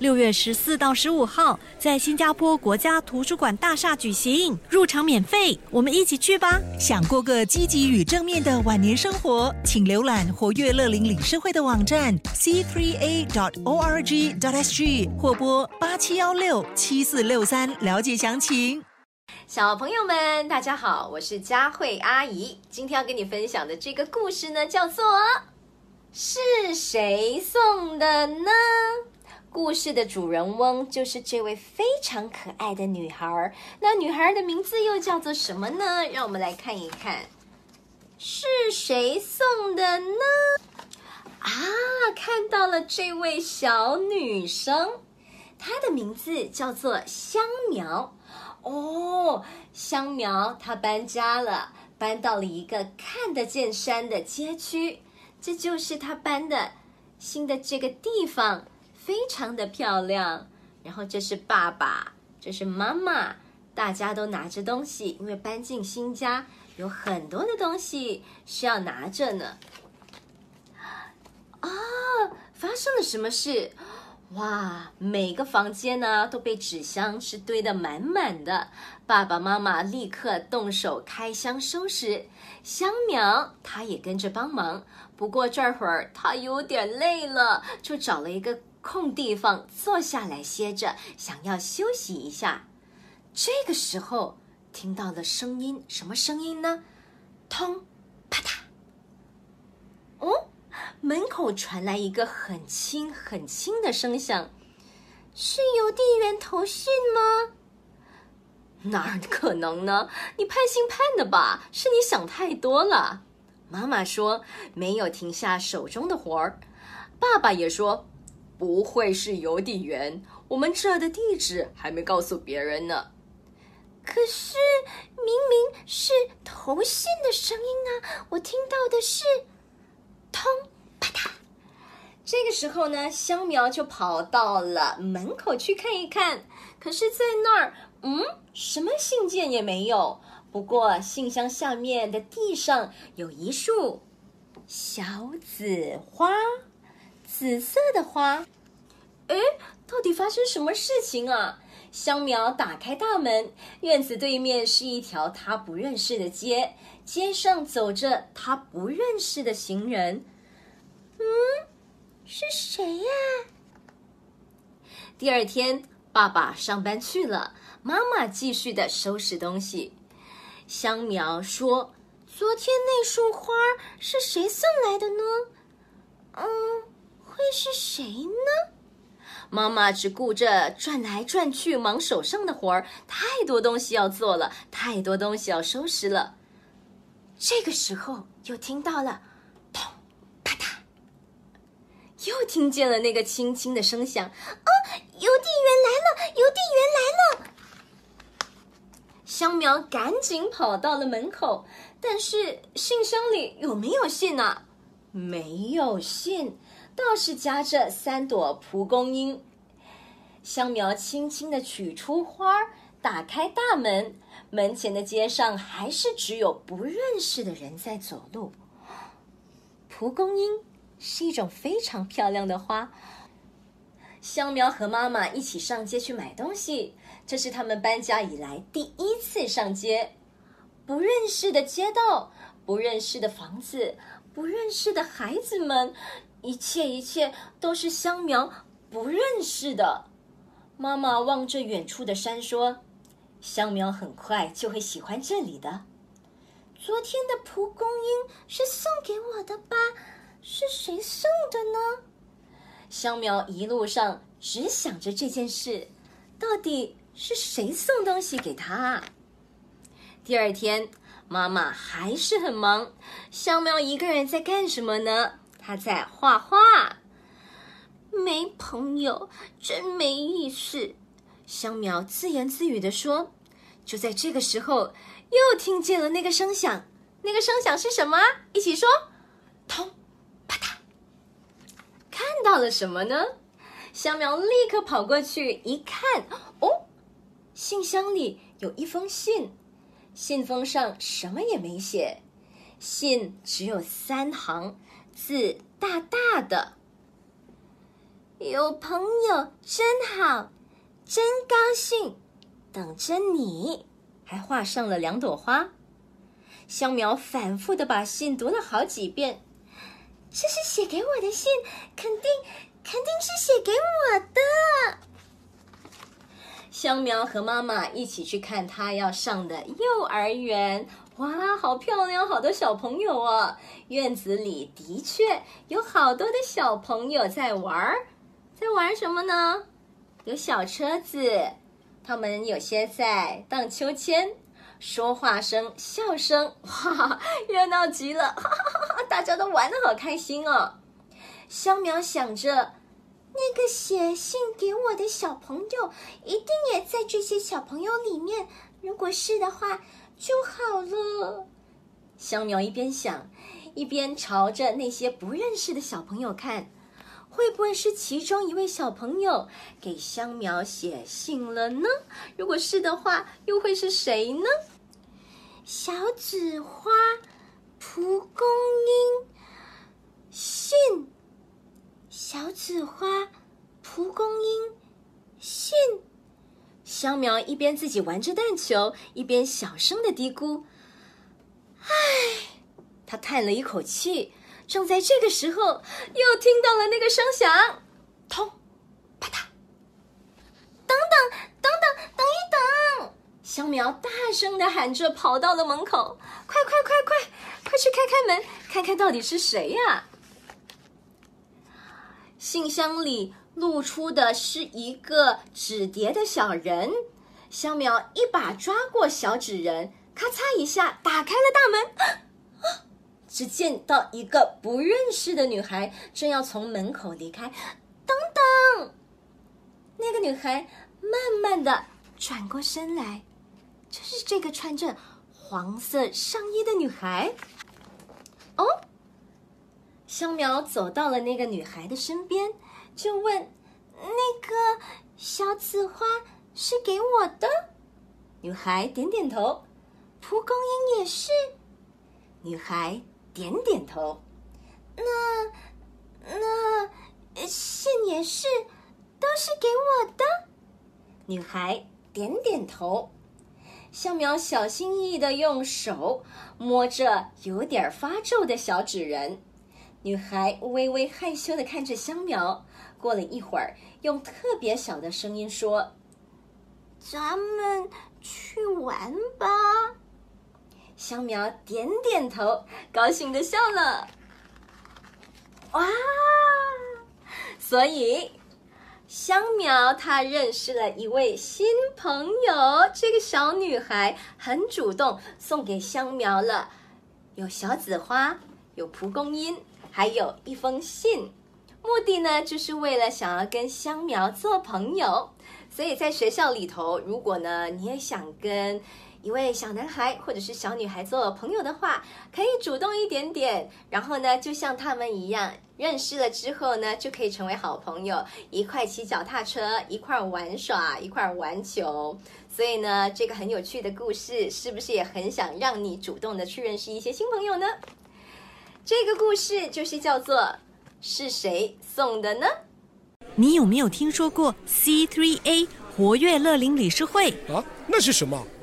六月十四到十五号，在新加坡国家图书馆大厦举行，入场免费，我们一起去吧！想过个积极与正面的晚年生活，请浏览活跃乐龄理事会的网站 c3a.org.sg 或拨八七幺六七四六三了解详情。小朋友们，大家好，我是佳慧阿姨。今天要跟你分享的这个故事呢，叫做《是谁送的呢》。故事的主人翁就是这位非常可爱的女孩。那女孩的名字又叫做什么呢？让我们来看一看，是谁送的呢？啊，看到了这位小女生，她的名字叫做香苗。哦，香苗她搬家了，搬到了一个看得见山的街区，这就是她搬的新的这个地方。非常的漂亮，然后这是爸爸，这是妈妈，大家都拿着东西，因为搬进新家，有很多的东西需要拿着呢。啊，发生了什么事？哇，每个房间呢都被纸箱是堆得满满的，爸爸妈妈立刻动手开箱收拾，香苗他也跟着帮忙，不过这会儿他有点累了，就找了一个。空地方坐下来歇着，想要休息一下。这个时候听到了声音，什么声音呢？通，啪嗒。哦，门口传来一个很轻很轻的声响，是邮递员投信吗？哪儿可能呢？你盼星盼的吧？是你想太多了。妈妈说没有停下手中的活儿，爸爸也说。不会是邮递员？我们这儿的地址还没告诉别人呢。可是明明是投信的声音啊！我听到的是“通啪嗒”。这个时候呢，香苗就跑到了门口去看一看。可是，在那儿，嗯，什么信件也没有。不过，信箱下面的地上有一束小紫花。紫色的花，哎，到底发生什么事情啊？香苗打开大门，院子对面是一条他不认识的街，街上走着他不认识的行人。嗯，是谁呀？第二天，爸爸上班去了，妈妈继续的收拾东西。香苗说：“昨天那束花是谁送来的呢？”嗯。会是谁呢？妈妈只顾着转来转去，忙手上的活儿，太多东西要做了，太多东西要收拾了。这个时候，又听到了“砰啪嗒”，又听见了那个轻轻的声响。啊，邮递员来了！邮递员来了！香苗赶紧跑到了门口，但是信箱里有没有信呢？没有信。倒是夹着三朵蒲公英。香苗轻轻的取出花儿，打开大门，门前的街上还是只有不认识的人在走路。蒲公英是一种非常漂亮的花。香苗和妈妈一起上街去买东西，这是他们搬家以来第一次上街。不认识的街道，不认识的房子，不认识的孩子们。一切一切都是香苗不认识的。妈妈望着远处的山说：“香苗很快就会喜欢这里的。”昨天的蒲公英是送给我的吧？是谁送的呢？香苗一路上只想着这件事，到底是谁送东西给他？第二天，妈妈还是很忙。香苗一个人在干什么呢？他在画画，没朋友真没意思。香苗自言自语的说：“就在这个时候，又听见了那个声响。那个声响是什么？一起说：“通，啪嗒。”看到了什么呢？香苗立刻跑过去一看，哦，信箱里有一封信，信封上什么也没写，信只有三行字，大大的。有朋友真好，真高兴，等着你，还画上了两朵花。香苗反复的把信读了好几遍，这是写给我的信，肯定肯定是写给我的。香苗和妈妈一起去看她要上的幼儿园，哇，好漂亮，好多小朋友哦！院子里的确有好多的小朋友在玩儿，在玩什么呢？有小车子，他们有些在荡秋千。说话声、笑声，哇，热闹极了！哈哈哈哈大家都玩的好开心哦。香苗想着，那个写信给我的小朋友一定也在这些小朋友里面。如果是的话，就好了。香苗一边想，一边朝着那些不认识的小朋友看，会不会是其中一位小朋友给香苗写信了呢？如果是的话，又会是谁呢？小紫花，蒲公英，信。小紫花，蒲公英，信。香苗一边自己玩着弹球，一边小声的嘀咕：“唉。”他叹了一口气。正在这个时候，又听到了那个声响，通，啪嗒。等等，等等，等一等。香苗大声的喊着，跑到了门口，快快快快，快去开开门，看看到底是谁呀？信箱里露出的是一个纸叠的小人，香苗一把抓过小纸人，咔嚓一下打开了大门，只见到一个不认识的女孩正要从门口离开，等等，那个女孩慢慢的转过身来。就是这个穿着黄色上衣的女孩。哦，香苗走到了那个女孩的身边，就问：“那个小紫花是给我的？”女孩点点头。蒲公英也是。女孩点点头。那那信也是，都是给我的。女孩点点头。香苗小心翼翼的用手摸着有点发皱的小纸人，女孩微微害羞的看着香苗。过了一会儿，用特别小的声音说：“咱们去玩吧。”香苗点点头，高兴的笑了。哇！所以。香苗，她认识了一位新朋友。这个小女孩很主动，送给香苗了有小紫花，有蒲公英，还有一封信。目的呢，就是为了想要跟香苗做朋友。所以在学校里头，如果呢你也想跟一位小男孩或者是小女孩做朋友的话，可以主动一点点，然后呢，就像他们一样。认识了之后呢，就可以成为好朋友，一块骑脚踏车，一块玩耍，一块玩球。所以呢，这个很有趣的故事，是不是也很想让你主动的去认识一些新朋友呢？这个故事就是叫做是谁送的呢？你有没有听说过 C3A 活跃乐龄理事会啊？那是什么？